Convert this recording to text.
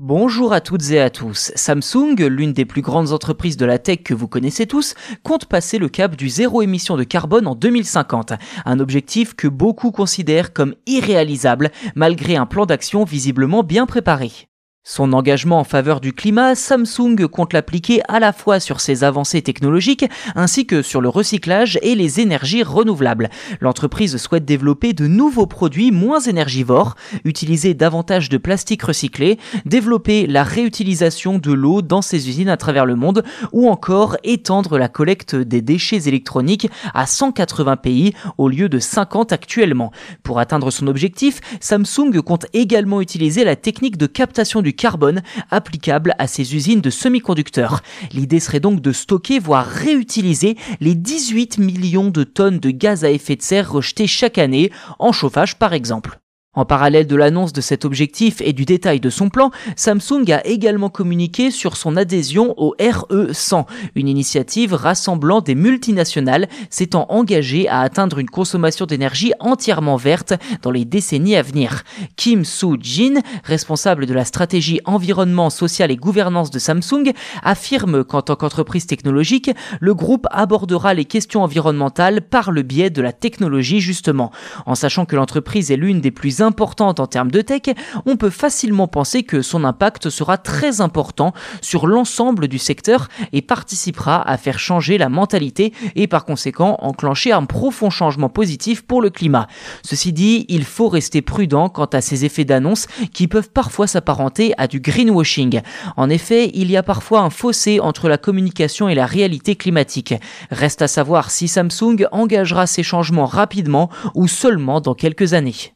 Bonjour à toutes et à tous. Samsung, l'une des plus grandes entreprises de la tech que vous connaissez tous, compte passer le cap du zéro émission de carbone en 2050, un objectif que beaucoup considèrent comme irréalisable malgré un plan d'action visiblement bien préparé. Son engagement en faveur du climat, Samsung compte l'appliquer à la fois sur ses avancées technologiques ainsi que sur le recyclage et les énergies renouvelables. L'entreprise souhaite développer de nouveaux produits moins énergivores, utiliser davantage de plastique recyclé, développer la réutilisation de l'eau dans ses usines à travers le monde ou encore étendre la collecte des déchets électroniques à 180 pays au lieu de 50 actuellement. Pour atteindre son objectif, Samsung compte également utiliser la technique de captation du carbone applicable à ces usines de semi-conducteurs. L'idée serait donc de stocker, voire réutiliser les 18 millions de tonnes de gaz à effet de serre rejetés chaque année, en chauffage par exemple. En parallèle de l'annonce de cet objectif et du détail de son plan, Samsung a également communiqué sur son adhésion au RE100, une initiative rassemblant des multinationales s'étant engagées à atteindre une consommation d'énergie entièrement verte dans les décennies à venir. Kim Soo-jin, responsable de la stratégie environnement, social et gouvernance de Samsung, affirme qu'en tant qu'entreprise technologique, le groupe abordera les questions environnementales par le biais de la technologie justement, en sachant que l'entreprise est l'une des plus importante en termes de tech, on peut facilement penser que son impact sera très important sur l'ensemble du secteur et participera à faire changer la mentalité et par conséquent enclencher un profond changement positif pour le climat. Ceci dit, il faut rester prudent quant à ces effets d'annonce qui peuvent parfois s'apparenter à du greenwashing. En effet, il y a parfois un fossé entre la communication et la réalité climatique. Reste à savoir si Samsung engagera ces changements rapidement ou seulement dans quelques années.